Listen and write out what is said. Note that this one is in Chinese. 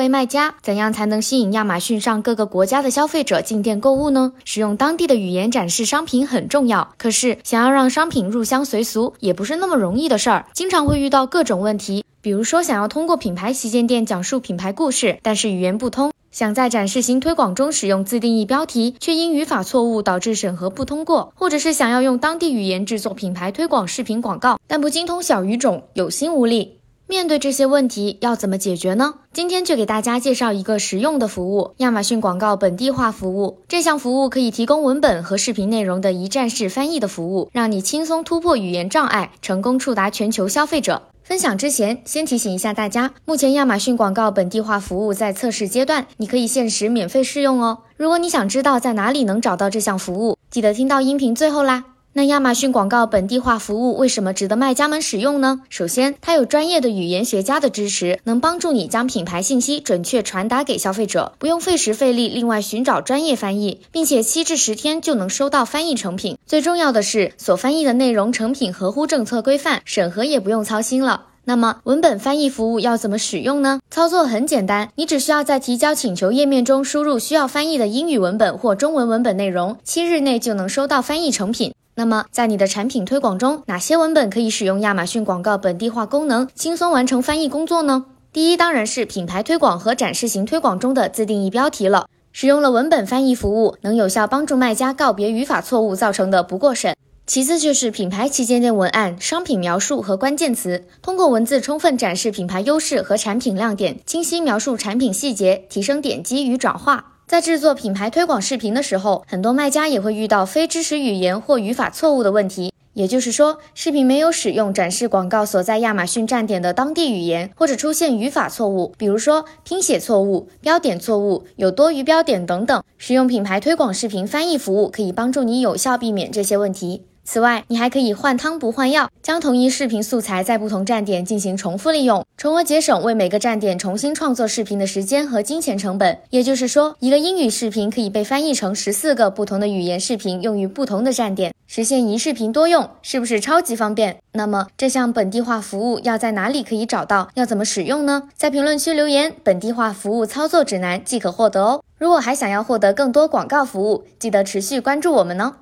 为卖家，怎样才能吸引亚马逊上各个国家的消费者进店购物呢？使用当地的语言展示商品很重要，可是想要让商品入乡随俗，也不是那么容易的事儿，经常会遇到各种问题。比如说，想要通过品牌旗舰店讲述品牌故事，但是语言不通；想在展示型推广中使用自定义标题，却因语法错误导致审核不通过；或者是想要用当地语言制作品牌推广视频广告，但不精通小语种，有心无力。面对这些问题，要怎么解决呢？今天就给大家介绍一个实用的服务——亚马逊广告本地化服务。这项服务可以提供文本和视频内容的一站式翻译的服务，让你轻松突破语言障碍，成功触达全球消费者。分享之前，先提醒一下大家，目前亚马逊广告本地化服务在测试阶段，你可以限时免费试用哦。如果你想知道在哪里能找到这项服务，记得听到音频最后啦。那亚马逊广告本地化服务为什么值得卖家们使用呢？首先，它有专业的语言学家的支持，能帮助你将品牌信息准确传达给消费者，不用费时费力另外寻找专业翻译，并且七至十天就能收到翻译成品。最重要的是，所翻译的内容成品合乎政策规范，审核也不用操心了。那么，文本翻译服务要怎么使用呢？操作很简单，你只需要在提交请求页面中输入需要翻译的英语文本或中文文本内容，七日内就能收到翻译成品。那么，在你的产品推广中，哪些文本可以使用亚马逊广告本地化功能，轻松完成翻译工作呢？第一，当然是品牌推广和展示型推广中的自定义标题了。使用了文本翻译服务，能有效帮助卖家告别语法错误造成的不过审。其次就是品牌旗舰店文案、商品描述和关键词，通过文字充分展示品牌优势和产品亮点，清晰描述产品细节，提升点击与转化。在制作品牌推广视频的时候，很多卖家也会遇到非支持语言或语法错误的问题。也就是说，视频没有使用展示广告所在亚马逊站点的当地语言，或者出现语法错误，比如说拼写错误、标点错误、有多余标点等等。使用品牌推广视频翻译服务可以帮助你有效避免这些问题。此外，你还可以换汤不换药，将同一视频素材在不同站点进行重复利用，从而节省为每个站点重新创作视频的时间和金钱成本。也就是说，一个英语视频可以被翻译成十四个不同的语言视频，用于不同的站点，实现一视频多用，是不是超级方便？那么这项本地化服务要在哪里可以找到？要怎么使用呢？在评论区留言“本地化服务操作指南”即可获得哦。如果还想要获得更多广告服务，记得持续关注我们哦。